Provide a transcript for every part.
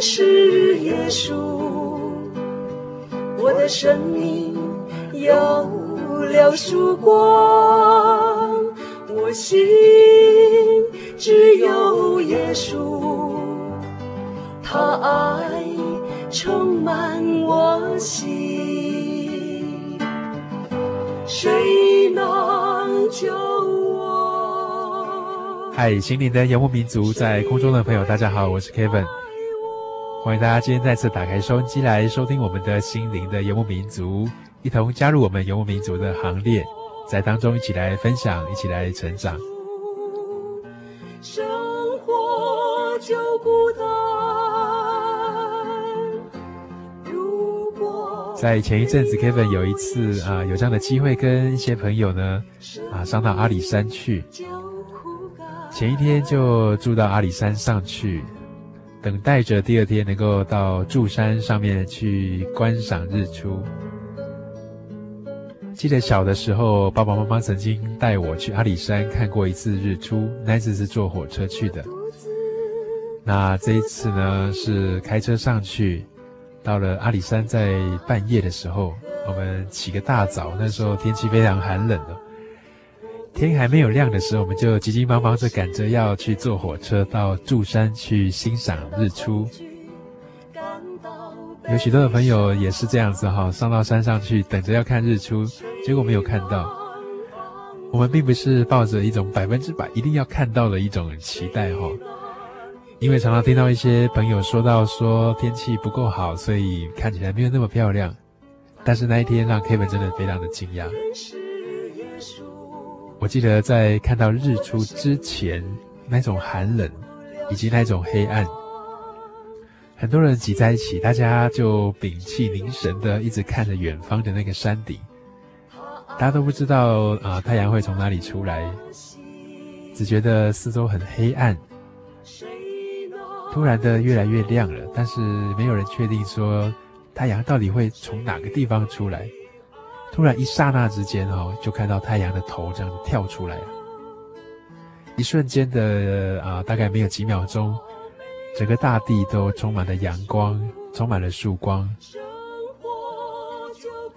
是耶稣，我的生命有了曙光，我心只有耶稣，他爱充满我心，谁能救我？嗨，心灵的游牧民族，在空中的朋友，大家好，我是 Kevin。欢迎大家今天再次打开收音机来收听我们的心灵的游牧民族，一同加入我们游牧民族的行列，在当中一起来分享，一起来成长。生活就孤单，如果在前一阵子，Kevin 有一次啊，有这样的机会跟一些朋友呢啊，上到阿里山去。前一天就住到阿里山上去，等待着第二天能够到柱山上面去观赏日出。记得小的时候，爸爸妈妈曾经带我去阿里山看过一次日出，那次是坐火车去的。那这一次呢，是开车上去，到了阿里山，在半夜的时候，我们起个大早，那时候天气非常寒冷的。天还没有亮的时候，我们就急急忙忙地赶着要去坐火车到柱山去欣赏日出。有许多的朋友也是这样子哈，上到山上去等着要看日出，结果没有看到。我们并不是抱着一种百分之百一定要看到的一种期待哈，因为常常听到一些朋友说到说天气不够好，所以看起来没有那么漂亮。但是那一天让 Kevin 真的非常的惊讶。我记得在看到日出之前，那种寒冷，以及那种黑暗，很多人挤在一起，大家就屏气凝神的一直看着远方的那个山顶，大家都不知道啊、太阳会从哪里出来，只觉得四周很黑暗，突然的越来越亮了，但是没有人确定说太阳到底会从哪个地方出来。突然一刹那之间哦，就看到太阳的头这样子跳出来了。一瞬间的啊，大概没有几秒钟，整个大地都充满了阳光，充满了曙光。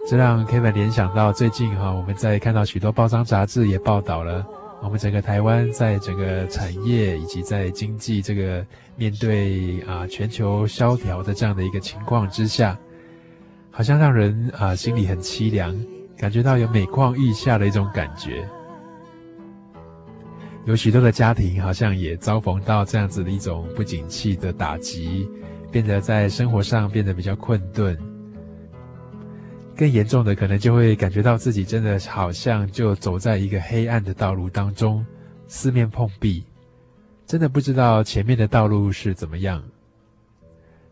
这让 Kevin 联想到最近哈，我们在看到许多报章杂志也报道了，我们整个台湾在整个产业以及在经济这个面对啊全球萧条的这样的一个情况之下。好像让人啊心里很凄凉，感觉到有每况愈下的一种感觉。有许多的家庭好像也遭逢到这样子的一种不景气的打击，变得在生活上变得比较困顿。更严重的，可能就会感觉到自己真的好像就走在一个黑暗的道路当中，四面碰壁，真的不知道前面的道路是怎么样。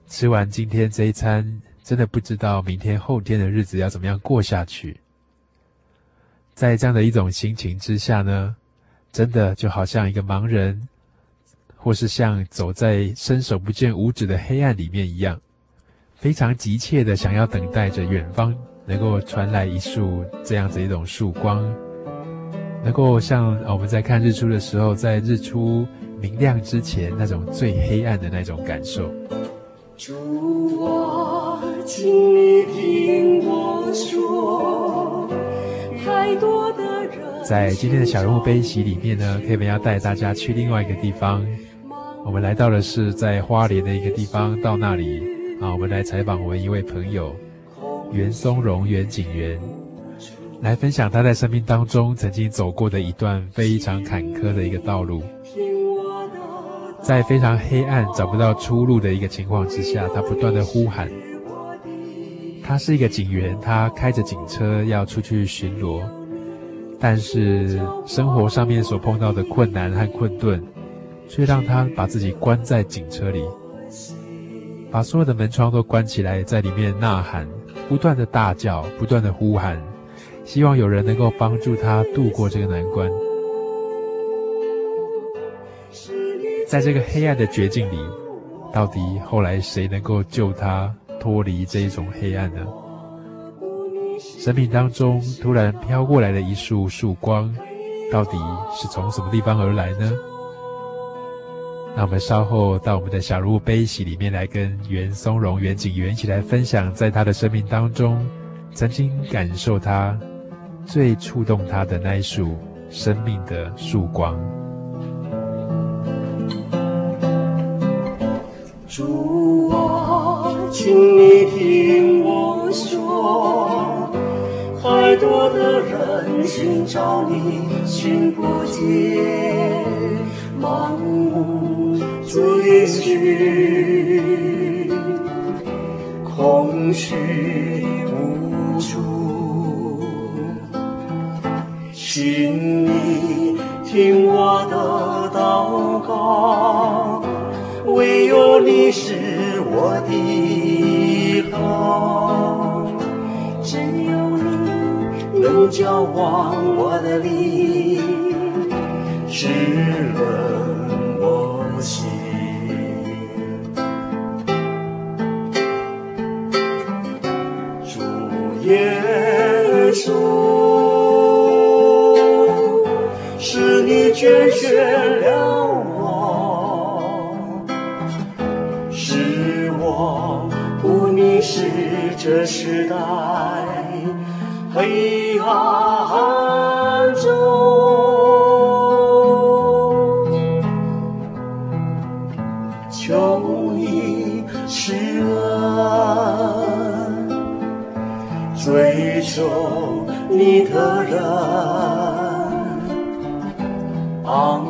吃完今天这一餐，真的不知道明天后天的日子要怎么样过下去。在这样的一种心情之下呢，真的就好像一个盲人，或是像走在伸手不见五指的黑暗里面一样，非常急切的想要等待着远方能够传来一束这样子一种曙光，能够像我们在看日出的时候，在日出明亮之前那种最黑暗的那种感受。请你听我说，在今天的小人物悲喜里面呢，Kevin 要带大家去另外一个地方。我们来到的是在花莲的一个地方，到那里啊，我们来采访我们一位朋友袁松荣袁景元，来分享他在生命当中曾经走过的一段非常坎坷的一个道路，在非常黑暗找不到出路的一个情况之下，他不断的呼喊。他是一个警员，他开着警车要出去巡逻，但是生活上面所碰到的困难和困顿。却让他把自己关在警车里，把所有的门窗都关起来，在里面呐喊，不断的大叫，不断的呼喊，希望有人能够帮助他度过这个难关。在这个黑暗的绝境里，到底后来谁能够救他脱离这一种黑暗呢？生命当中突然飘过来的一束曙光，到底是从什么地方而来呢？那我们稍后到我们的小鹿悲喜里面来跟袁松荣袁景元一起来分享，在他的生命当中，曾经感受他最触动他的那一束生命的曙光。主啊，请你听我说，太多的人寻找你，寻不见，盲目。追寻，空虚无助，请你听我的祷告，唯有你是我的好，只有你能交往我的灵，湿润我心。主耶稣，是你拣选了这时代黑暗中，求你施恩。追求你的人，安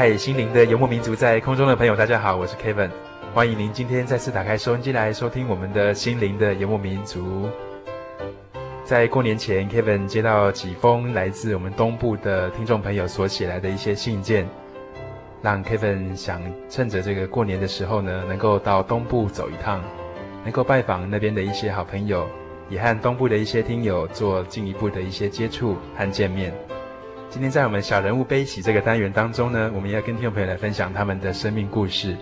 嗨，心灵的游牧民族，在空中的朋友，大家好，我是 Kevin，欢迎您今天再次打开收音机来收听我们的心灵的游牧民族。在过年前，Kevin 接到几封来自我们东部的听众朋友所写来的一些信件，让 Kevin 想趁着这个过年的时候呢，能够到东部走一趟，能够拜访那边的一些好朋友，也和东部的一些听友做进一步的一些接触和见面。今天在我们小人物悲喜这个单元当中呢，我们要跟听众朋友来分享他们的生命故事，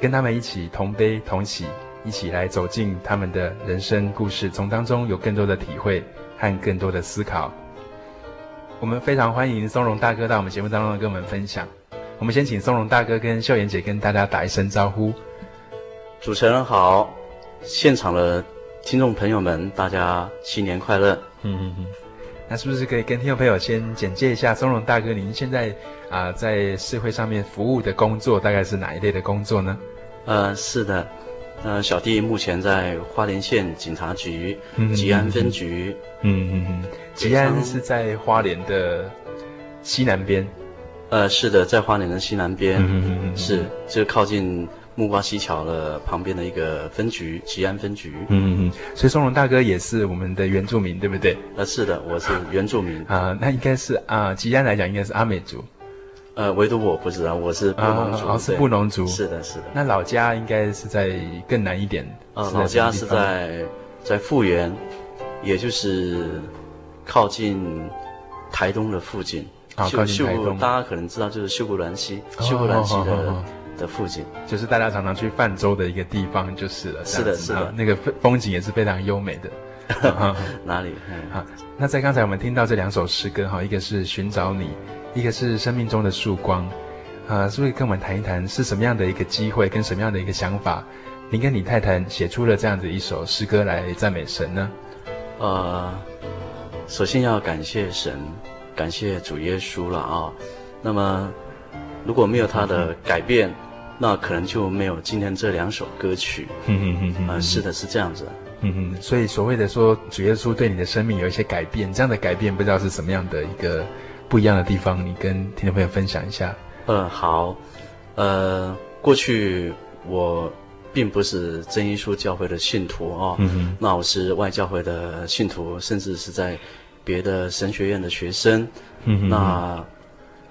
跟他们一起同悲同喜，一起来走进他们的人生故事，从当中有更多的体会和更多的思考。我们非常欢迎松荣大哥到我们节目当中跟我们分享。我们先请松荣大哥跟秀妍姐跟大家打一声招呼。主持人好，现场的听众朋友们，大家新年快乐。嗯嗯嗯。那是不是可以跟听众朋友先简介一下松荣大哥？您现在啊、呃、在社会上面服务的工作大概是哪一类的工作呢？呃，是的，呃，小弟目前在花莲县警察局吉安分局。嗯嗯嗯。吉安是在花莲的西南边。呃，是的，在花莲的西南边。嗯嗯嗯。是，就靠近。木瓜溪桥的旁边的一个分局，吉安分局。嗯嗯，所以松荣大哥也是我们的原住民，对不对？呃，是的，我是原住民。啊，那应该是啊，吉安来讲应该是阿美族。呃，唯独我不知道，我是布农族。哦，是布农族。是的，是的。那老家应该是在更南一点。呃，老家是在在富源，也就是靠近台东的附近。啊，靠近台东。大家可能知道，就是秀姑峦溪，秀姑峦溪的。的附近，就是大家常常去泛舟的一个地方，就是了。是的，是的，那个风景也是非常优美的。哪里？好，那在刚才我们听到这两首诗歌，哈，一个是寻找你，一个是生命中的曙光，啊，是不是跟我们谈一谈是什么样的一个机会，跟什么样的一个想法，您跟你太太写出了这样子一首诗歌来赞美神呢？呃，首先要感谢神，感谢主耶稣了啊。那么，如果没有他的改变，嗯那可能就没有今天这两首歌曲。嗯嗯嗯嗯，呃，是的，是这样子。嗯嗯，所以所谓的说主耶稣对你的生命有一些改变，这样的改变不知道是什么样的一个不一样的地方，你跟听众朋友分享一下。嗯，好。呃，过去我并不是真耶稣教会的信徒哦。嗯哼。那我是外教会的信徒，甚至是在别的神学院的学生。嗯哼。那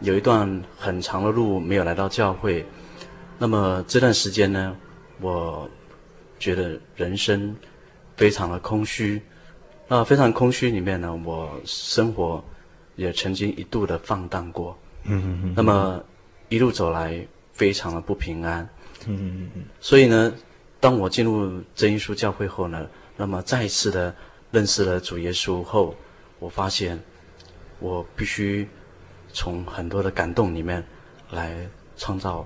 有一段很长的路没有来到教会。那么这段时间呢，我觉得人生非常的空虚。那非常空虚里面呢，我生活也曾经一度的放荡过。嗯嗯嗯。那么一路走来，非常的不平安。嗯嗯嗯。所以呢，当我进入真耶稣教会后呢，那么再一次的认识了主耶稣后，我发现我必须从很多的感动里面来创造。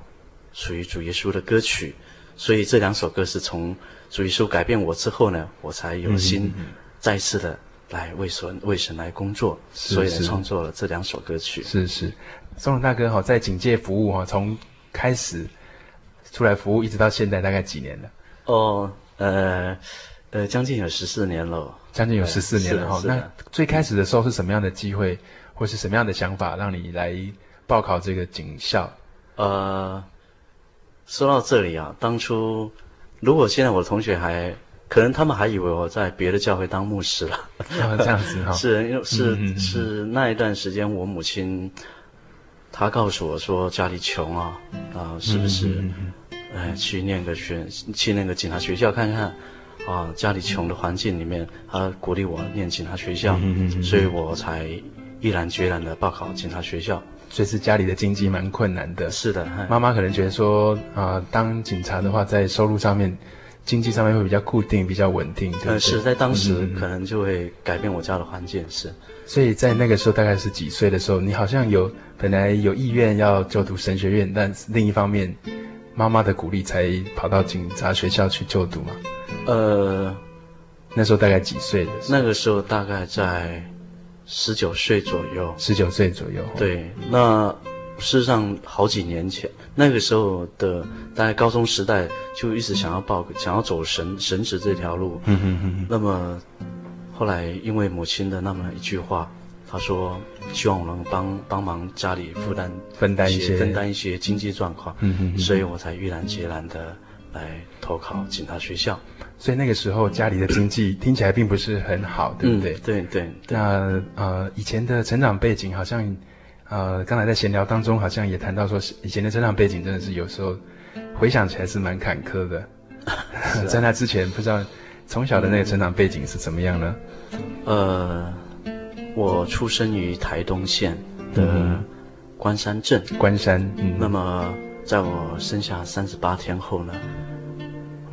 属于主耶稣的歌曲，所以这两首歌是从主耶稣改变我之后呢，我才有心再次的来为神为神来工作，所以来创作了这两首歌曲。是是，松荣大哥哈，在警戒服务哈，从开始出来服务一直到现在，大概几年了？哦，呃呃，将近有十四年了，将近有十四年了哈。那最开始的时候是什么样的机会，或是什么样的想法，让你来报考这个警校？呃。说到这里啊，当初如果现在我的同学还可能，他们还以为我在别的教会当牧师了。啊、这样子哈、哦，是因为是、嗯、是那一段时间，我母亲她告诉我说家里穷啊，啊，是不是？哎，去念个学，去那个警察学校看看啊，家里穷的环境里面，她鼓励我念警察学校，所以我才毅然决然的报考警察学校。所以是家里的经济蛮困难的，是的。妈妈可能觉得说，啊、呃，当警察的话，在收入上面、经济上面会比较固定、比较稳定？是在当时可能就会改变我家的环境，是。所以在那个时候，大概是几岁的时候，你好像有本来有意愿要就读神学院，但另一方面，妈妈的鼓励才跑到警察学校去就读嘛？呃，那时候大概几岁的时候？那个时候大概在。十九岁左右，十九岁左右。对，那事实上好几年前，那个时候的大概高中时代，就一直想要报，想要走神神职这条路。嗯嗯嗯。那么后来因为母亲的那么一句话，她说希望我能帮帮忙家里负担分担一些分担一些经济状况。嗯哼哼。所以我才毅然决然的来投考警察学校。所以那个时候家里的经济听起来并不是很好，对不对？嗯、对对。那呃，以前的成长背景好像，呃，刚才在闲聊当中好像也谈到说，以前的成长背景真的是有时候回想起来是蛮坎坷的。啊、在那之前，不知道从小的那个成长背景是怎么样呢？呃，我出生于台东县的关山镇。关山。嗯。那么在我生下三十八天后呢？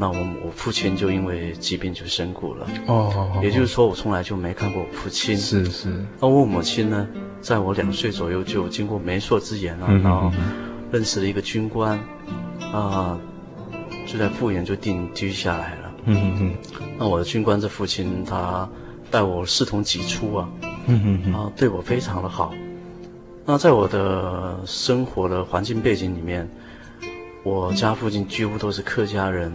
那我我父亲就因为疾病就身故了。哦，哦，哦，也就是说我从来就没看过我父亲。是是。那我母亲呢，在我两岁左右就经过媒妁之言啊，嗯、然后认识了一个军官，啊、呃，就在复员就定居下来了。嗯嗯嗯。那我的军官这父亲他待我视同己出啊，嗯嗯嗯，啊，对我非常的好。那在我的生活的环境背景里面。我家附近几乎都是客家人，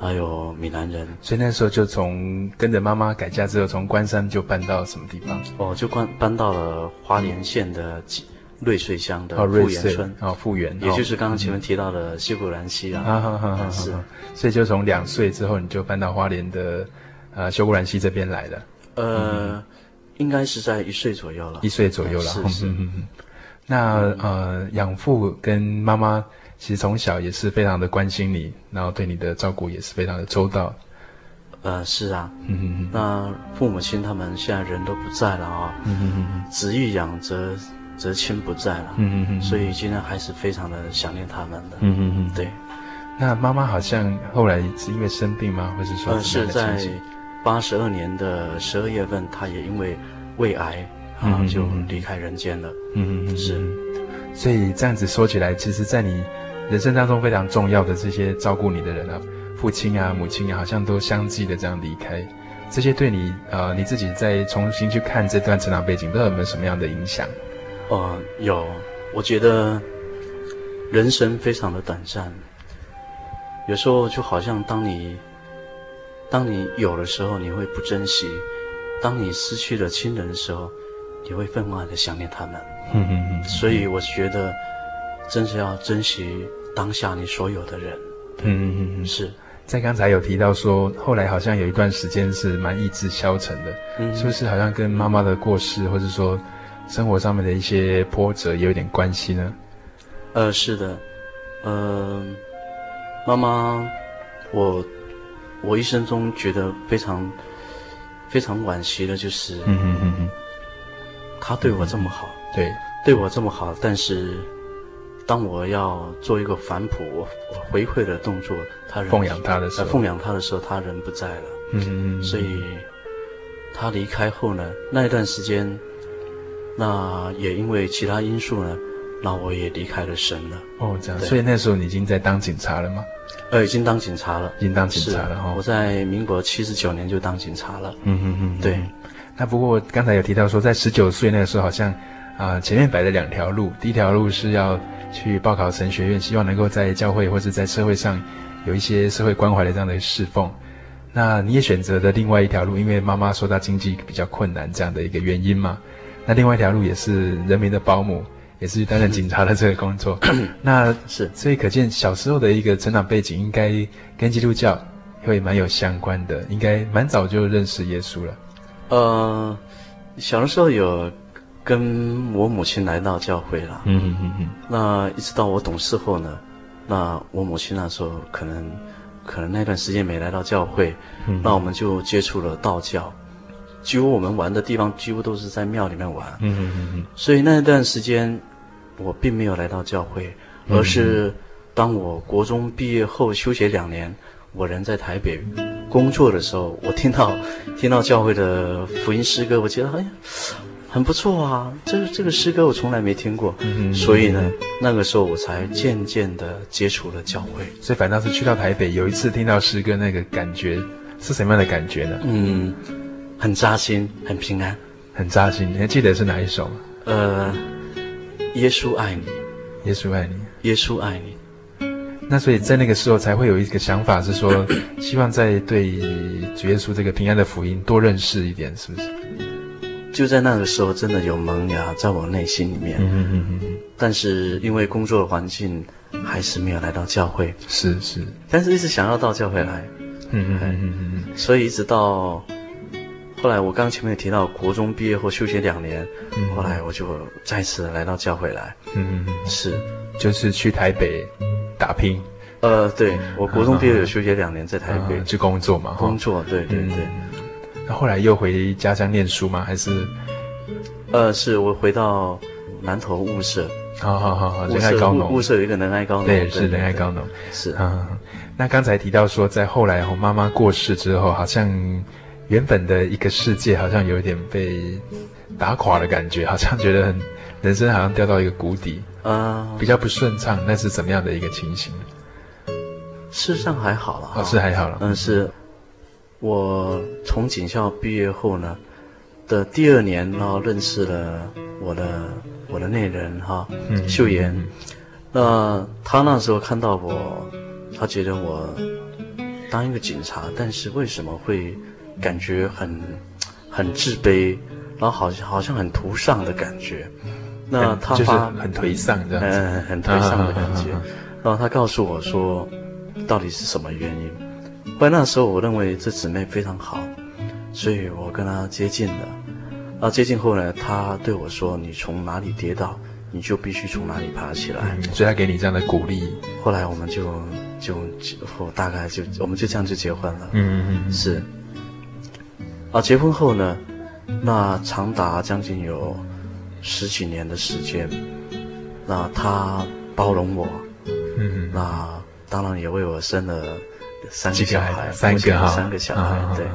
还有闽南人，所以那时候就从跟着妈妈改嫁之后，从关山就搬到什么地方？哦，就搬搬到了花莲县的瑞穗乡的富源村。哦，富源，也就是刚刚前面提到的西湖兰溪啊。哈哈哈，是。所以就从两岁之后，你就搬到花莲的呃秀姑兰溪这边来了。呃，应该是在一岁左右了。一岁左右了。是是。那呃，养父跟妈妈。其实从小也是非常的关心你，然后对你的照顾也是非常的周到。呃，是啊，嗯那父母亲他们现在人都不在了啊，嗯子欲养则则亲不在了，嗯哼哼，所以今天还是非常的想念他们的，嗯哼哼，对。那妈妈好像后来是因为生病吗？或是说？呃，是在八十二年的十二月份，她也因为胃癌啊就离开人间了，嗯嗯，是。所以这样子说起来，其实，在你。人生当中非常重要的这些照顾你的人啊，父亲啊、母亲啊，好像都相继的这样离开。这些对你，呃，你自己再重新去看这段成长背景，都有没有什么样的影响？哦、呃，有。我觉得人生非常的短暂，有时候就好像当你当你有的时候，你会不珍惜；当你失去了亲人的时候，你会分外的想念他们。嗯嗯嗯。所以我觉得，真是要珍惜。当下你所有的人，嗯嗯嗯，是。在刚才有提到说，后来好像有一段时间是蛮意志消沉的，嗯，是不是好像跟妈妈的过世，或者说生活上面的一些波折也有点关系呢？呃，是的，呃，妈妈，我我一生中觉得非常非常惋惜的就是，嗯嗯嗯嗯，她对我这么好，对，对我这么好，但是。当我要做一个反哺、我回馈的动作，他人奉养他的时候，奉养他的时候，他人不在了。嗯嗯嗯。所以，他离开后呢，那一段时间，那也因为其他因素呢，那我也离开了神了。哦，这样。所以那时候你已经在当警察了吗？呃，已经当警察了，已经当警察了哈。我在民国七十九年就当警察了。嗯嗯嗯。对。那不过刚才有提到说，在十九岁那个时候，好像啊、呃，前面摆了两条路，第一条路是要。去报考神学院，希望能够在教会或是在社会上有一些社会关怀的这样的侍奉。那你也选择的另外一条路，因为妈妈说她经济比较困难这样的一个原因嘛。那另外一条路也是人民的保姆，也是担任警察的这个工作。那是，所以可见小时候的一个成长背景应该跟基督教会蛮有相关的，应该蛮早就认识耶稣了。呃，小的时候有。跟我母亲来到教会了，嗯嗯嗯，那一直到我懂事后呢，那我母亲那时候可能，可能那段时间没来到教会，嗯，那我们就接触了道教，几乎我们玩的地方几乎都是在庙里面玩，嗯嗯嗯，所以那段时间我并没有来到教会，而是当我国中毕业后休学两年，我人在台北工作的时候，我听到听到教会的福音诗歌，我觉得哎呀。很不错啊，这个这个诗歌我从来没听过，嗯，所以呢，那个时候我才渐渐的接触了教会。所以反倒是去到台北，有一次听到诗歌，那个感觉是什么样的感觉呢？嗯，很扎心，很平安，很扎心。你还记得是哪一首吗？呃，耶稣爱你，耶稣爱你，耶稣爱你。那所以在那个时候才会有一个想法，是说 希望在对主耶稣这个平安的福音多认识一点，是不是？就在那个时候，真的有萌芽在我内心里面。嗯嗯嗯。但是因为工作的环境，还是没有来到教会。是是。但是一直想要到教会来。嗯嗯嗯嗯。所以一直到后来，我刚前面也提到国中毕业后休学两年，嗯，后来我就再次来到教会来。嗯嗯。是，就是去台北打拼。呃，对，我国中毕业有休学两年，在台北去工作嘛。工作，对对对。那后来又回家乡念书吗？还是？呃，是我回到南投物社好好好好，仁爱高农，物社有一个仁爱高农，对，是仁爱高农，是啊。那刚才提到说，在后来我妈妈过世之后，好像原本的一个世界好像有一点被打垮的感觉，好像觉得很人生好像掉到一个谷底，啊，比较不顺畅。那是怎么样的一个情形？事实上还好了，哦，是还好了。嗯是，我从警校毕业后呢的第二年，然后认识了我的我的内人哈，嗯，秀妍。那他那时候看到我。他觉得我当一个警察，但是为什么会感觉很很自卑，然后好像好像很颓丧的感觉？那他发就是很颓丧这样子，嗯，很颓丧的感觉。啊、然后他告诉我说，到底是什么原因？后来那时候我认为这姊妹非常好，所以我跟她接近了。啊，接近后呢，她对我说：“你从哪里跌倒，你就必须从哪里爬起来。嗯”所以她给你这样的鼓励。后来我们就。就我大概就我们就这样就结婚了。嗯嗯嗯，是。啊，结婚后呢，那长达将近有十几年的时间，那她包容我，嗯，那当然也为我生了三个小孩，三个哈，三个小孩。对，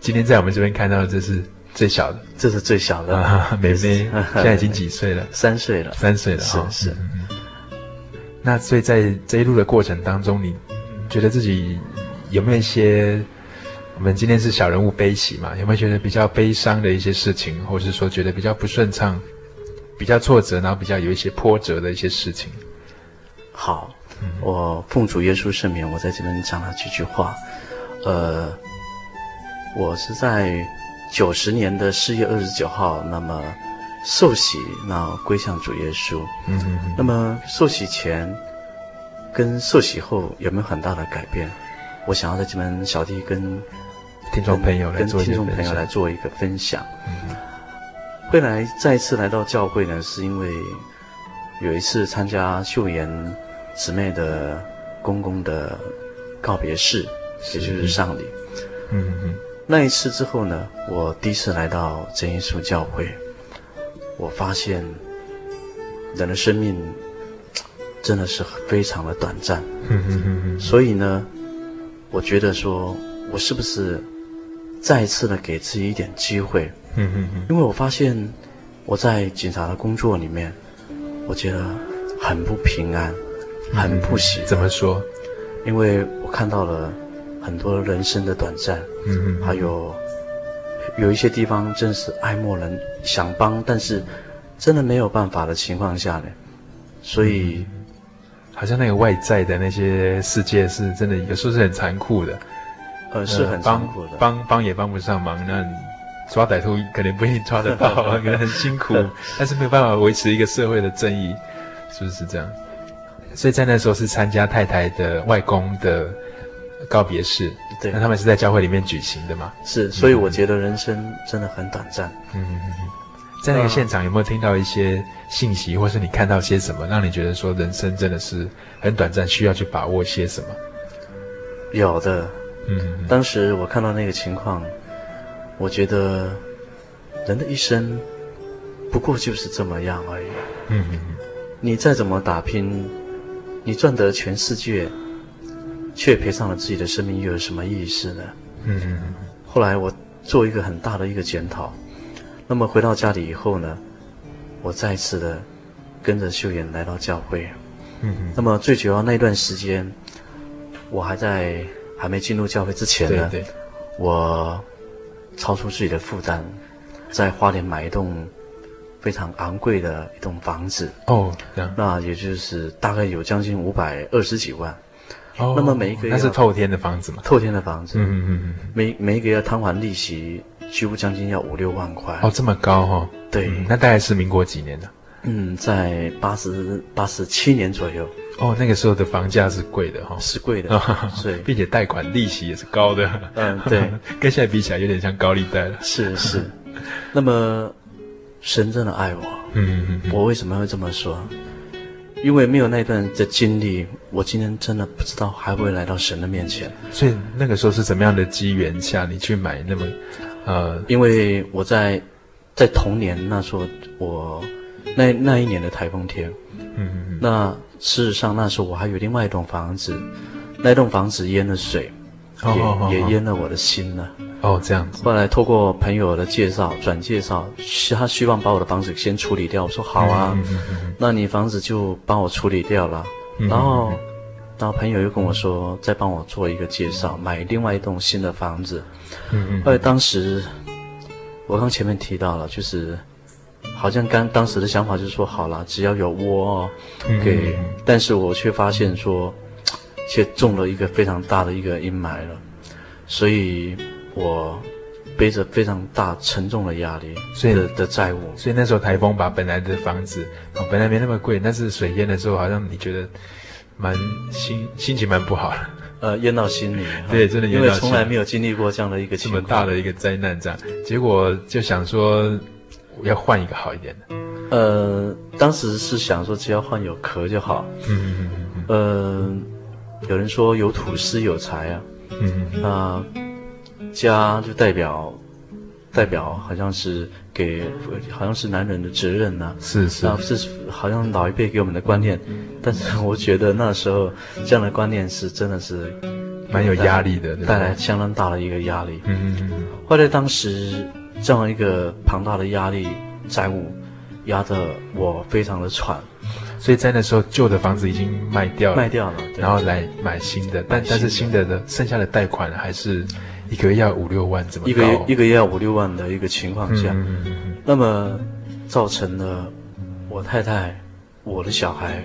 今天在我们这边看到的这是最小的，这是最小的，妹妹 现在已经几岁了？三岁了，三岁了，是是。那所以在这一路的过程当中，你觉得自己有没有一些？我们今天是小人物悲喜嘛？有没有觉得比较悲伤的一些事情，或者是说觉得比较不顺畅、比较挫折，然后比较有一些波折的一些事情？好，嗯、我奉主耶稣圣名，我在这边讲了几句话。呃，我是在九十年的四月二十九号，那么。受洗，那归向主耶稣。嗯。那么受洗前跟受洗后有没有很大的改变？我想要在这边小弟跟听众朋友来做跟听众朋友来做一个分享。嗯。会来再一次来到教会呢，是因为有一次参加秀妍姊妹的公公的告别式，也就是丧礼。嗯哼哼。那一次之后呢，我第一次来到真耶稣教会。我发现，人的生命真的是非常的短暂。所以呢，我觉得说，我是不是再一次的给自己一点机会？因为我发现我在警察的工作里面，我觉得很不平安，很不喜欢。怎么说？因为我看到了很多人生的短暂，嗯还有。有一些地方真是爱莫能想帮，但是真的没有办法的情况下呢，所以、嗯、好像那个外在的那些世界是真的，有时候是很残酷的，呃，是很残酷的，帮帮也帮不上忙，那抓歹徒可能不一定抓得到，可能很辛苦，但是没有办法维持一个社会的正义，是不是这样？所以在那时候是参加太太的外公的告别式。对，那他们是在教会里面举行的嘛？是，所以我觉得人生真的很短暂。嗯。在那个现场有没有听到一些信息，或是你看到些什么，让你觉得说人生真的是很短暂，需要去把握些什么？有的。嗯。当时我看到那个情况，我觉得人的一生不过就是这么样而已。嗯嗯。你再怎么打拼，你赚得全世界。却赔上了自己的生命，又有什么意思呢？后来我做一个很大的一个检讨，那么回到家里以后呢，我再次的跟着秀妍来到教会。那么最主要那段时间，我还在还没进入教会之前呢，对对，我超出自己的负担，在花莲买一栋非常昂贵的一栋房子。哦，那也就是大概有将近五百二十几万。哦，那么每一个月那是透天的房子嘛？透天的房子，嗯嗯嗯，每每一个月摊还利息，几乎将近要五六万块。哦，这么高哈、哦？对、嗯，那大概是民国几年的？嗯，在八十八十七年左右。哦，那个时候的房价是贵的哈、哦，是贵的，对、哦，并且贷款利息也是高的。嗯，对，跟现在比起来有点像高利贷了。是是，那么神真的爱我，嗯嗯嗯，我为什么会这么说？因为没有那段的经历，我今天真的不知道还会来到神的面前。所以那个时候是怎么样的机缘下，你去买那么，呃，因为我在在童年那时候，我那那一年的台风天。嗯嗯。那事实上那时候我还有另外一栋房子，那栋房子淹了水，也、哦哦、也淹了我的心了。哦，这样子。后来透过朋友的介绍转介绍，他希望把我的房子先处理掉。我说好啊，嗯嗯嗯、那你房子就帮我处理掉了。嗯、然后，然后朋友又跟我说，再帮我做一个介绍，买另外一栋新的房子。嗯嗯。后来当时，我刚前面提到了，就是好像刚当时的想法就是说，好了，只要有窝，给、嗯，但是我却发现说，却中了一个非常大的一个阴霾了，所以。我背着非常大沉重的压力，所以的的债务，所以那时候台风把本来的房子，哦，本来没那么贵，但是水淹的时候，好像你觉得蛮心心情蛮不好的，呃，淹到心里，对，真的淹到心里，因为从来没有经历过这样的一个这么大的一个灾难，这样，结果就想说要换一个好一点的，呃，当时是想说只要换有壳就好，嗯嗯嗯嗯，呃，有人说有土司有财啊，嗯嗯啊。家就代表，代表好像是给，好像是男人的责任呐、啊。是是，是好像老一辈给我们的观念，但是我觉得那时候这样的观念是真的是蛮有压力的，带来相当大的一个压力。嗯嗯嗯。后来当时这样一个庞大的压力债务压得我非常的喘，所以在那时候旧的房子已经卖掉了，卖掉了，然后来买新的，但但是新的的剩下的贷款还是。一个月要五六万，这么高？一个月一个月要五六万的一个情况下，嗯、那么造成了我太太、我的小孩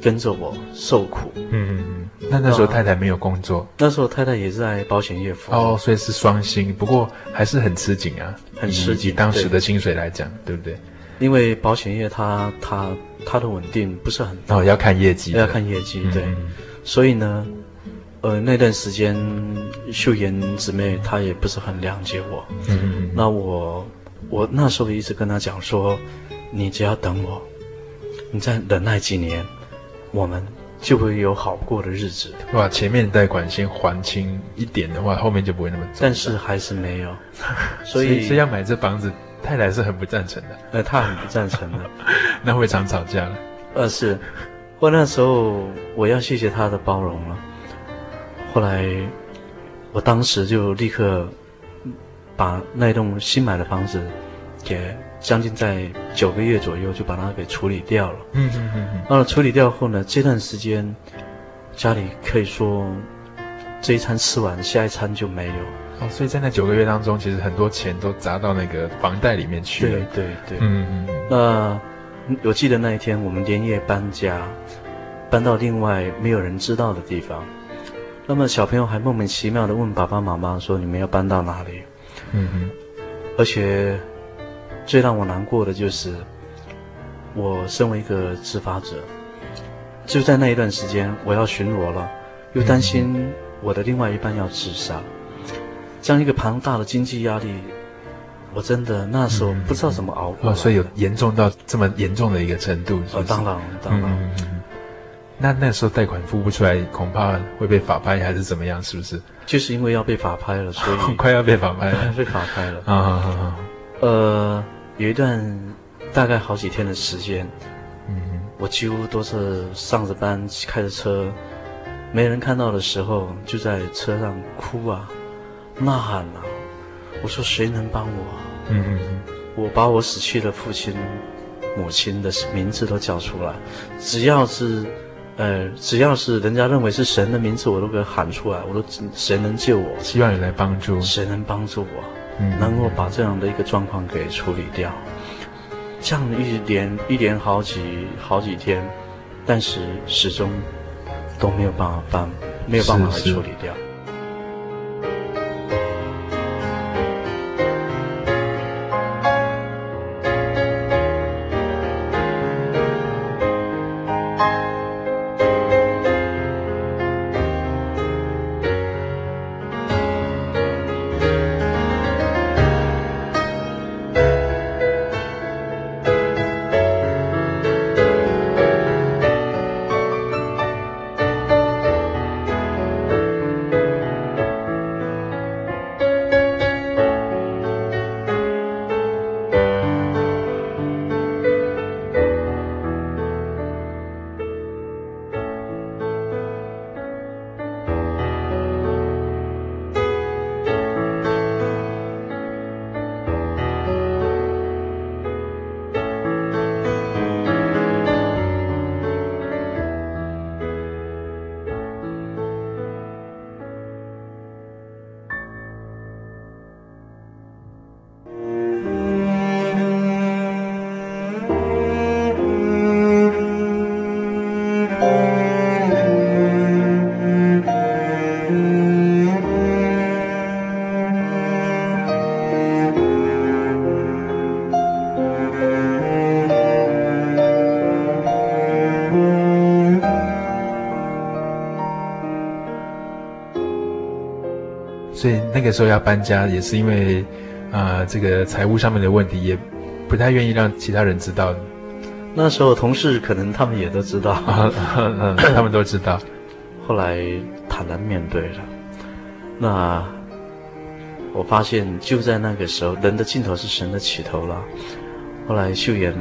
跟着我受苦。嗯嗯嗯。那那时候太太没有工作？那时候太太也是在保险业服务。哦，所以是双薪，不过还是很吃紧啊，很吃紧。以当时的薪水来讲，对，对不对？因为保险业它它它的稳定不是很大。哦，要看业绩。要看业绩，对。嗯、所以呢。呃，那段时间，秀妍姊妹她也不是很谅解我。嗯嗯嗯。那我，我那时候一直跟她讲说，你只要等我，你再忍耐几年，我们就会有好过的日子。哇，前面贷款先还清一点的话，后面就不会那么。但是还是没有，所以所以要买这房子，太太是很不赞成的。呃，她很不赞成的，那会常吵架了。呃，是，我那时候我要谢谢她的包容了。后来，我当时就立刻把那栋新买的房子，给将近在九个月左右就把它给处理掉了。嗯嗯嗯。那处理掉后呢，这段时间家里可以说这一餐吃完，下一餐就没有。哦，所以在那九个月当中，其实很多钱都砸到那个房贷里面去了。对对对。嗯嗯嗯。那我记得那一天，我们连夜搬家，搬到另外没有人知道的地方。那么小朋友还莫名其妙的问爸爸妈妈说：“你们要搬到哪里？”嗯哼。而且最让我难过的就是，我身为一个执法者，就在那一段时间，我要巡逻了，又担心我的另外一半要自杀，这样一个庞大的经济压力，我真的那时候不知道怎么熬过。哦，所以有严重到这么严重的一个程度？哦，当然，当然。嗯那那时候贷款付不出来，恐怕会被法拍还是怎么样？是不是？就是因为要被法拍了，所以 快要被法拍了，被法拍了。啊啊啊！呃，有一段大概好几天的时间，嗯，我几乎都是上着班，开着车，没人看到的时候，就在车上哭啊，呐喊啊。我说谁能帮我？嗯嗯嗯，我把我死去的父亲、母亲的名字都叫出来，只要是。呃，只要是人家认为是神的名字，我都给喊出来。我都谁能救我？希望你来帮助。谁能帮助我？嗯，能够把这样的一个状况给处理掉。这样一连一连好几好几天，但是始终都没有办法办，没有办法来处理掉。那个时候要搬家，也是因为啊、呃，这个财务上面的问题，也不太愿意让其他人知道。那时候同事可能他们也都知道，他们都知道。后来坦然面对了。那我发现就在那个时候，人的尽头是神的起头了。后来秀妍，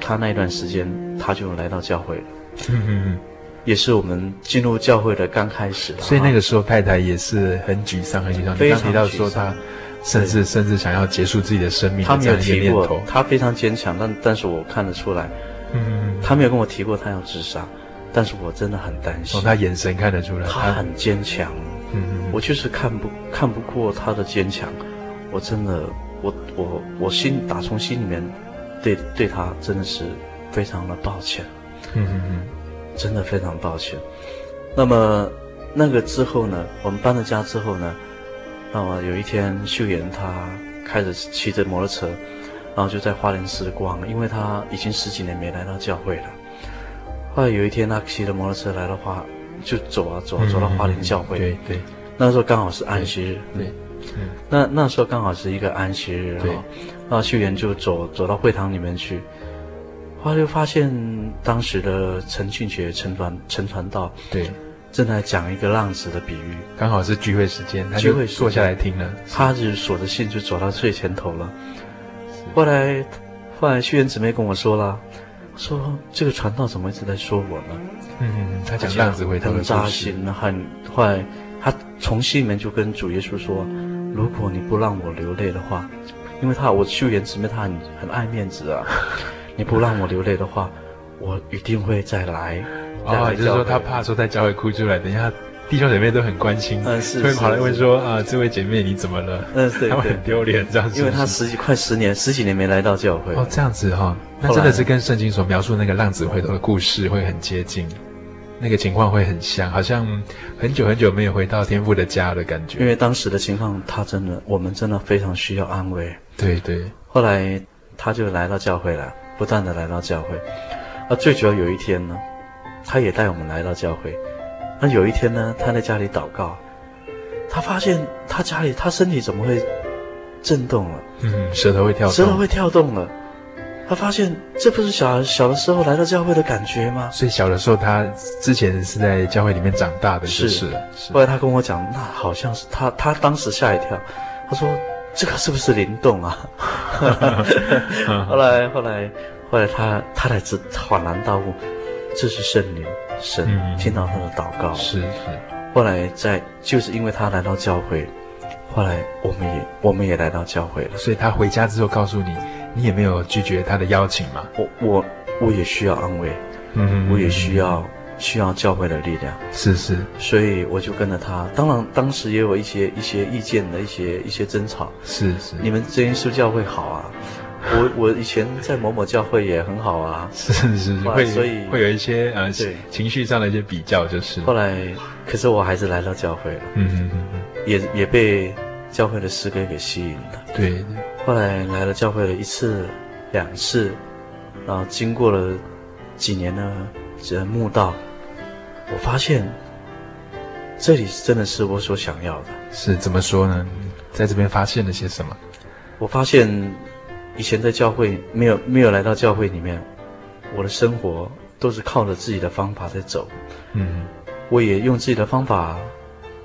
她那一段时间她就来到教会了。也是我们进入教会的刚开始，所以那个时候太太也是很沮丧，很沮丧。非常提到说他甚至甚至想要结束自己的生命，她没有提过，她非常坚强，但但是我看得出来，嗯，他没有跟我提过她要自杀，但是我真的很担心。从他眼神看得出来，她很坚强，嗯。嗯，我就是看不看不过她的坚强，我真的，我我我心打从心里面对对她真的是非常的抱歉，嗯嗯嗯。真的非常抱歉。那么，那个之后呢？我们搬了家之后呢？那么有一天，秀妍她开着骑着摩托车，然后就在花莲时光，因为她已经十几年没来到教会了。后来有一天，她骑着摩托车来的话，就走啊走啊，走到花莲教会。对、嗯、对。对那时候刚好是安息日。对。对嗯。那那时候刚好是一个安息日。对。然后秀妍就走走到会堂里面去。后来就发现，当时的陈俊杰陈传陈传道对，正在讲一个浪子的比喻，刚好是聚会时间，他就会坐下来听了。他就锁着信就走到最前头了。后来，后来秀妍姊妹跟我说了，说这个传道怎么一直在说我呢？嗯，他讲浪子回头很扎心，很后来他从心里面就跟主耶稣说，如果你不让我流泪的话，因为他我秀妍姊妹她很很爱面子啊。你不让我流泪的话，我一定会再来。哦，就是说他怕说在教会哭出来，等一下弟兄姐妹都很关心，嗯，是，会跑来问说啊，这位姐妹你怎么了？嗯，对，他们很丢脸这样子。因为他十几快十年十几年没来到教会。哦，这样子哈，那真的是跟圣经所描述那个浪子回头的故事会很接近，那个情况会很像，好像很久很久没有回到天父的家的感觉。因为当时的情况，他真的我们真的非常需要安慰。对对。后来他就来到教会了。不断的来到教会，而最主要有一天呢，他也带我们来到教会。那有一天呢，他在家里祷告，他发现他家里他身体怎么会震动了？嗯，舌头会跳动，舌头会跳动了。他发现这不是小小的时候来到教会的感觉吗？所以小的时候他之前是在教会里面长大的，是。是后来他跟我讲，那好像是他，他当时吓一跳，他说。这个是不是灵动啊？后来，后来，后来他，他他才知恍然大悟，这是圣灵，神听到他的祷告。是是。后来在就是因为他来到教会，后来我们也我们也来到教会了。所以他回家之后告诉你，你也没有拒绝他的邀请吗？我我我也需要安慰，嗯，我也需要。需要教会的力量，是是，所以我就跟着他。当然，当时也有一些一些意见的一些一些争吵。是是，你们真耶稣教会好啊，我我以前在某某教会也很好啊。是是是，会所以会有一些呃对情绪上的一些比较，就是。后来，可是我还是来到教会了。嗯嗯嗯嗯，也也被教会的诗歌给吸引了。对。后来来了教会了一次两次，然后经过了几年呢，这慕道。我发现，这里是真的是我所想要的。是怎么说呢？在这边发现了些什么？我发现，以前在教会没有没有来到教会里面，我的生活都是靠着自己的方法在走。嗯，我也用自己的方法，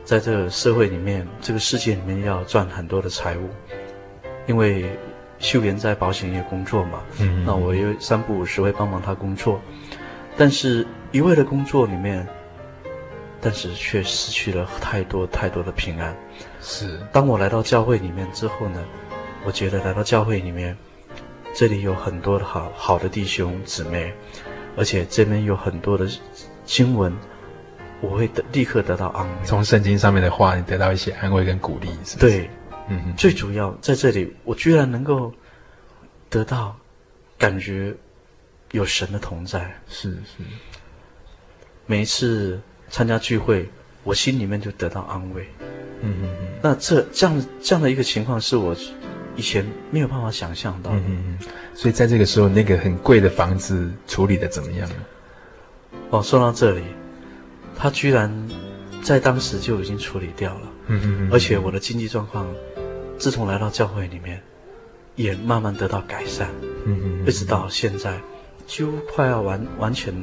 在这个社会里面，这个世界里面要赚很多的财物。因为秀妍在保险业工作嘛，嗯，那我又三不五时会帮忙她工作，但是。一味的工作里面，但是却失去了太多太多的平安。是，当我来到教会里面之后呢，我觉得来到教会里面，这里有很多的好好的弟兄姊妹，而且这边有很多的经文，我会得立刻得到安慰。从圣经上面的话，你得到一些安慰跟鼓励，是不是？对，嗯哼，最主要在这里，我居然能够得到感觉有神的同在。是是。每一次参加聚会，我心里面就得到安慰。嗯嗯嗯。那这这样这样的一个情况，是我以前没有办法想象到的。嗯嗯。所以在这个时候，那个很贵的房子处理的怎么样呢？哦，说到这里，他居然在当时就已经处理掉了。嗯嗯嗯。而且我的经济状况，自从来到教会里面，也慢慢得到改善。嗯嗯。一直到现在，几乎快要完完全，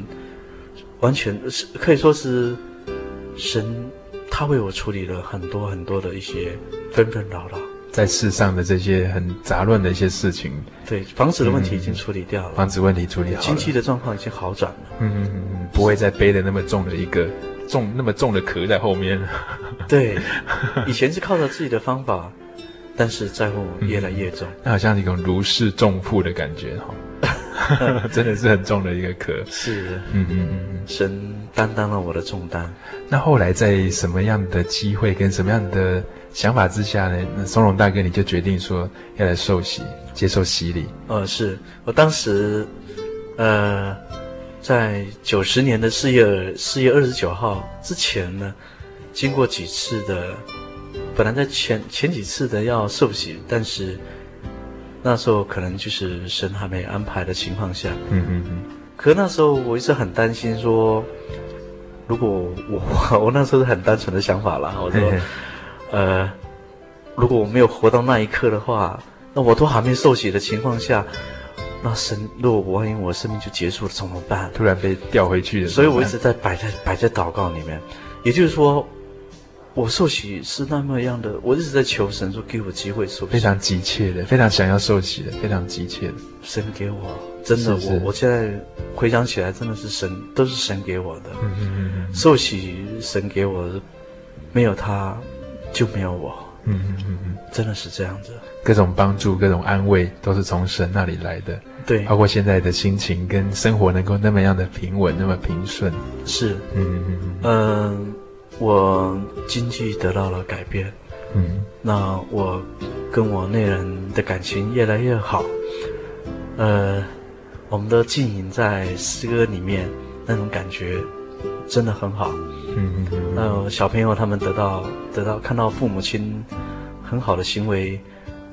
完全是可以说是神，他为我处理了很多很多的一些纷纷扰扰。在世上的这些很杂乱的一些事情，对房子的问题已经处理掉了，嗯、房子问题处理好了，经济的状况已经好转了，嗯嗯嗯，不会再背的那么重的一个重那么重的壳在后面。对，以前是靠着自己的方法，但是债务越来越重，那、嗯、好像一种如释重负的感觉哈，真的是很重的一个壳。是，嗯嗯嗯，神担当了我的重担。那后来在什么样的机会跟什么样的？想法之下呢，那松荣大哥你就决定说要来受洗，接受洗礼。呃，是我当时，呃，在九十年的四月四月二十九号之前呢，经过几次的，本来在前前几次的要受洗，但是那时候可能就是神还没安排的情况下，嗯嗯嗯。可那时候我一直很担心说，如果我 我那时候是很单纯的想法啦，我说。嘿嘿呃，如果我没有活到那一刻的话，那我都还没受洗的情况下，那神，如果我万一我生命就结束了怎么办？突然被调回去了。所以我一直在摆在摆在祷告里面，也就是说，我受洗是那么样的，我一直在求神说给我机会受洗。非常急切的，非常想要受洗的，非常急切的。神给我，真的，是是我我现在回想起来，真的是神，都是神给我的。嗯嗯嗯嗯。受洗神给我的，没有他。就没有我，嗯嗯嗯嗯，真的是这样子。各种帮助、各种安慰，都是从神那里来的。对，包括现在的心情跟生活能够那么样的平稳、那么平顺。是，嗯嗯嗯嗯，我经济得到了改变，嗯，那我跟我内人的感情越来越好，呃，我们的浸淫在诗歌里面那种感觉。真的很好，嗯嗯嗯，小朋友他们得到得到看到父母亲很好的行为，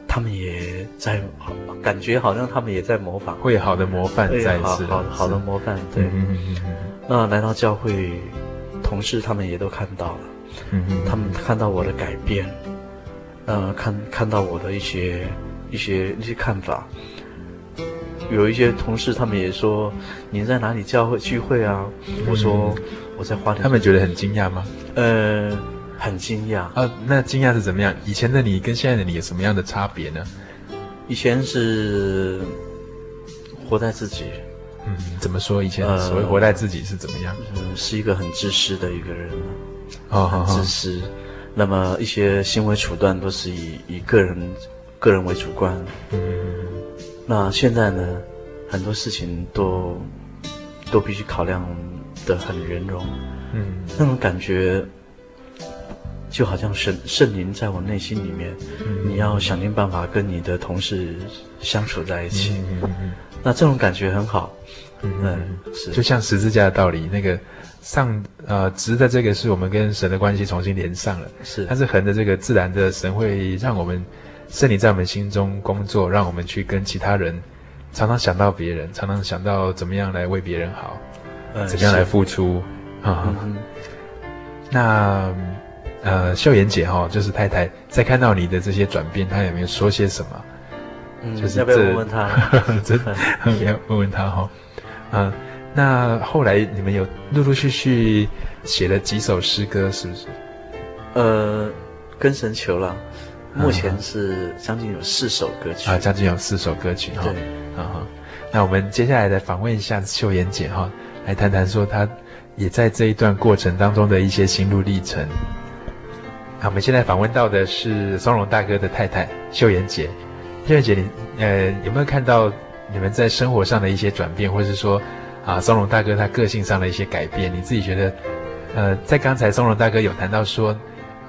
他们也在感觉好像他们也在模仿，会好的模范在好好好的模范，对，嗯嗯嗯嗯。那来到教会，同事他们也都看到了，嗯嗯，他们看到我的改变，呃，看看到我的一些一些一些看法。有一些同事，他们也说你在哪里教会聚会啊？嗯、我说我在花莲。他们觉得很惊讶吗？呃，很惊讶。啊，那惊讶是怎么样？以前的你跟现在的你有什么样的差别呢？以前是活在自己。嗯，怎么说？以前所谓活在自己是怎么样？嗯，是一个很自私的一个人。哦，很自私。哦、那么一些行为处断都是以以个人个人为主观。嗯。那现在呢，很多事情都都必须考量的很圆融，嗯，那种感觉就好像圣圣灵在我内心里面，嗯，你要想尽办法跟你的同事相处在一起，嗯，嗯，嗯，那这种感觉很好，嗯，嗯，是就像十字架的道理，那个上呃直的这个是我们跟神的关系重新连上了，是，但是横的这个自然的神会让我们。圣灵在我们心中工作，让我们去跟其他人常常想到别人，常常想到怎么样来为别人好，呃、怎么样来付出啊？嗯嗯、那呃，秀妍姐哈、哦，就是太太，在看到你的这些转变，她有没有说些什么？嗯，就是要不要问问他？真的，要问问他哈、哦。嗯、呃，那后来你们有陆陆续续写了几首诗歌，是不是？呃，跟神求了。目前是将近有四首歌曲啊，将近有四首歌曲哈。对，啊那我们接下来来访问一下秀妍姐哈，来谈谈说她也在这一段过程当中的一些心路历程。那我们现在访问到的是松荣大哥的太太秀妍姐。秀妍姐，你呃有没有看到你们在生活上的一些转变，或是说啊松荣大哥他个性上的一些改变？你自己觉得，呃，在刚才松荣大哥有谈到说。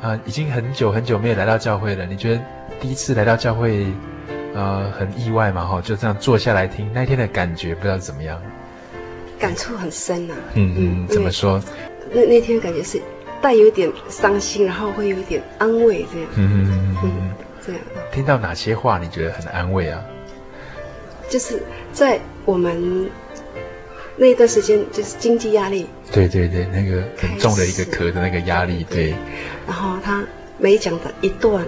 啊，已经很久很久没有来到教会了。你觉得第一次来到教会，呃，很意外嘛？哈，就这样坐下来听那天的感觉，不知道怎么样？感触很深呐、啊。嗯嗯，怎么说？那那天感觉是带有点伤心，然后会有一点安慰，这样。嗯嗯嗯嗯，这样。听到哪些话你觉得很安慰啊？就是在我们那一段时间就是经济压力。对对对，那个很重的一个壳的那个压力，对。对然后他每讲的一段，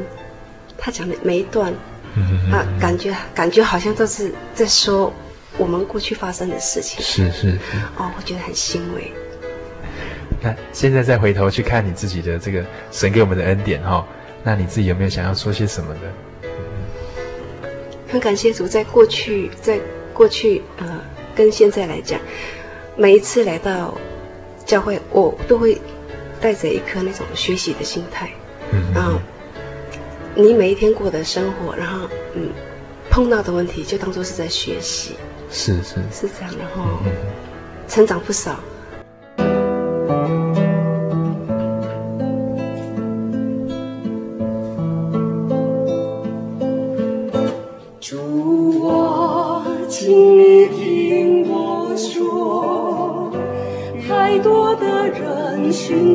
他讲的每一段，嗯、他感觉感觉好像都是在说我们过去发生的事情。是是是。哦，我觉得很欣慰。那现在再回头去看你自己的这个神给我们的恩典哈、哦，那你自己有没有想要说些什么呢？很感谢主，在过去，在过去呃，跟现在来讲，每一次来到教会，我都会带着一颗那种学习的心态。嗯，然后你每一天过的生活，然后嗯，碰到的问题就当做是在学习。是是是这样，然后成长不少。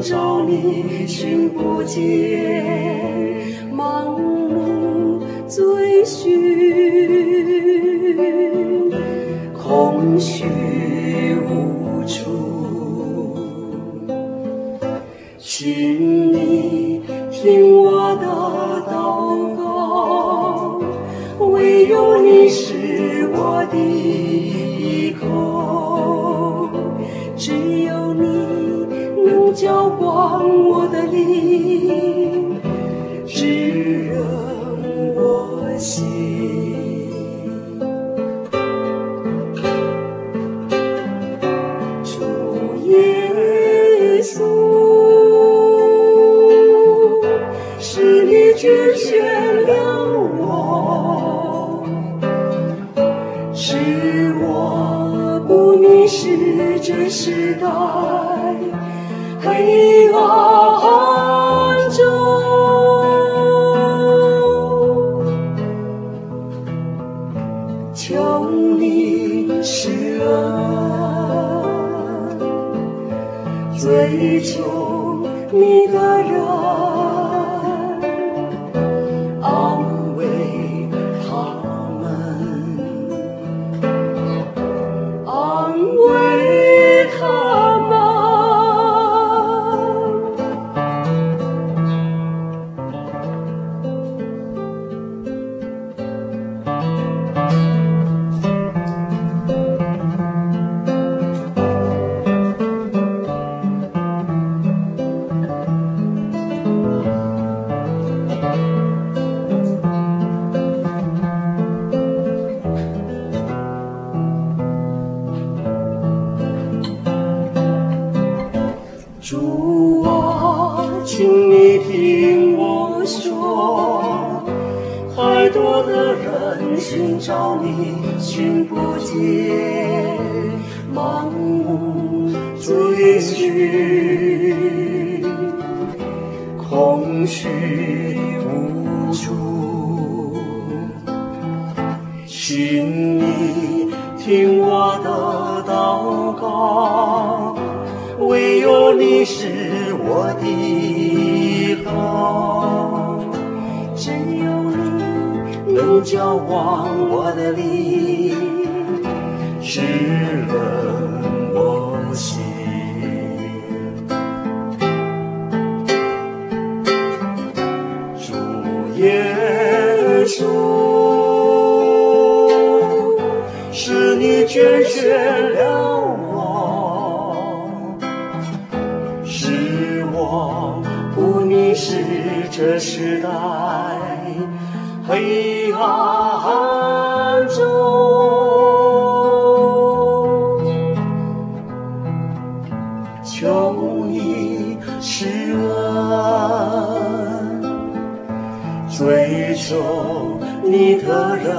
找你，寻不见，求你施恩，最求你的人。光，不凝视这时代黑暗中。求你施恩，追求你的人。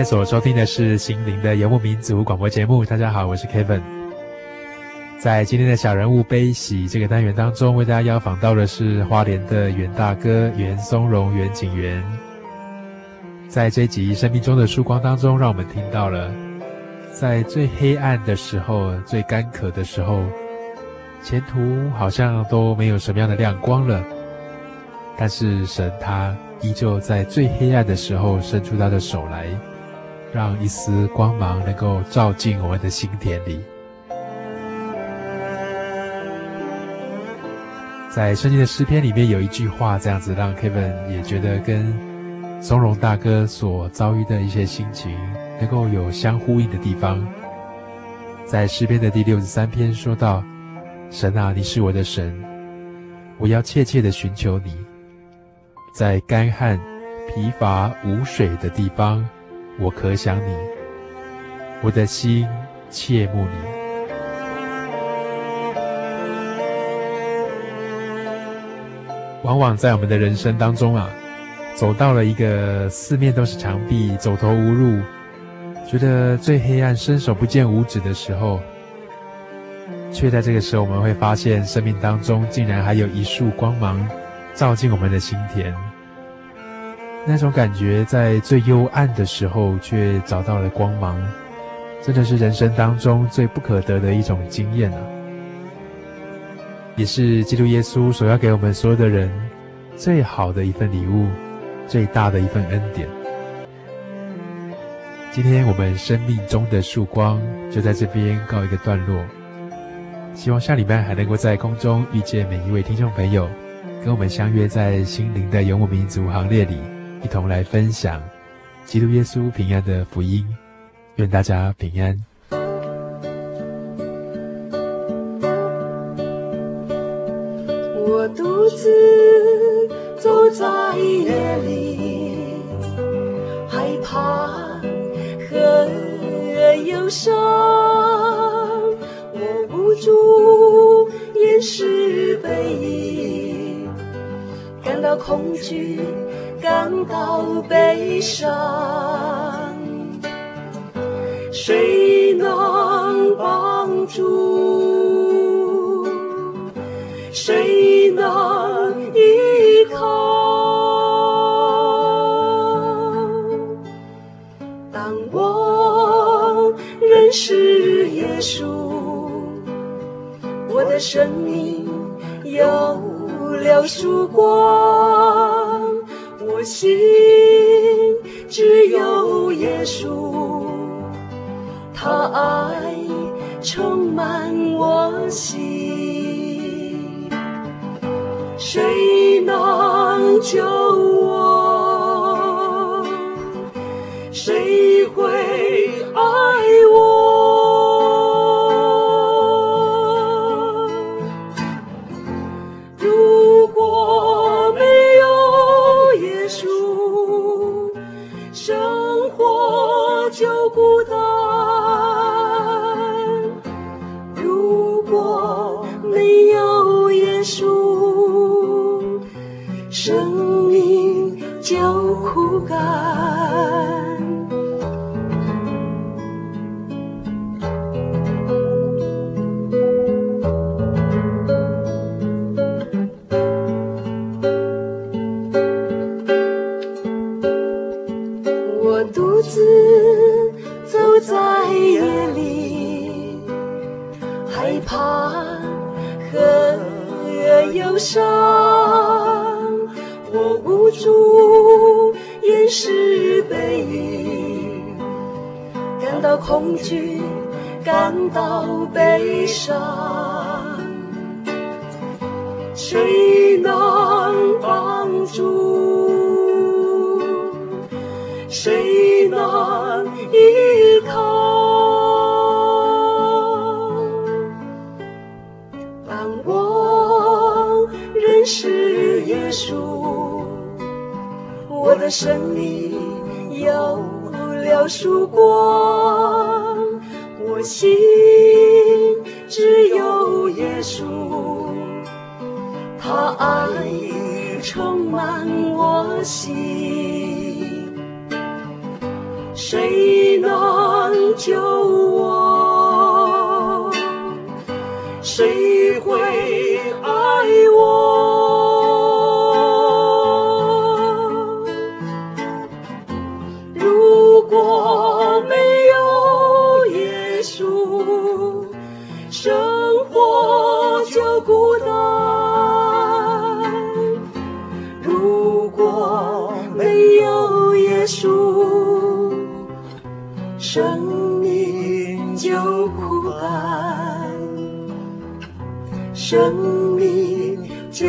在所收听的是《心灵的游牧民族》广播节目。大家好，我是 Kevin。在今天的小人物悲喜这个单元当中，为大家邀访到的是花莲的袁大哥袁松荣袁景元。在这集《生命中的曙光》当中，让我们听到了，在最黑暗的时候、最干渴的时候，前途好像都没有什么样的亮光了。但是神他依旧在最黑暗的时候伸出他的手来，让一丝光芒能够照进我们的心田里。在圣经的诗篇里面有一句话，这样子让 Kevin 也觉得跟松荣大哥所遭遇的一些心情能够有相呼应的地方。在诗篇的第六十三篇说道：“神啊，你是我的神，我要切切的寻求你。”在干旱、疲乏、无水的地方，我可想你，我的心切慕你。往往在我们的人生当中啊，走到了一个四面都是墙壁、走投无路，觉得最黑暗、伸手不见五指的时候，却在这个时候，我们会发现生命当中竟然还有一束光芒。照进我们的心田，那种感觉在最幽暗的时候却找到了光芒，真的是人生当中最不可得的一种经验啊！也是基督耶稣所要给我们所有的人最好的一份礼物，最大的一份恩典。今天我们生命中的曙光就在这边告一个段落，希望下礼拜还能够在空中遇见每一位听众朋友。跟我们相约在心灵的游牧民族行列里，一同来分享基督耶稣平安的福音。愿大家平安。去，感到悲伤，谁能帮助？谁能依靠？当我认识耶稣，我的生命有了曙光，我心只有耶稣，他爱充满我心，谁能救我？谁会爱恐惧，感到悲伤，谁能帮助？谁能依靠？当我认识耶稣，我的生命有了曙光。我心只有耶稣，他爱充满我心，谁能救我？谁树，生命就枯干，生命就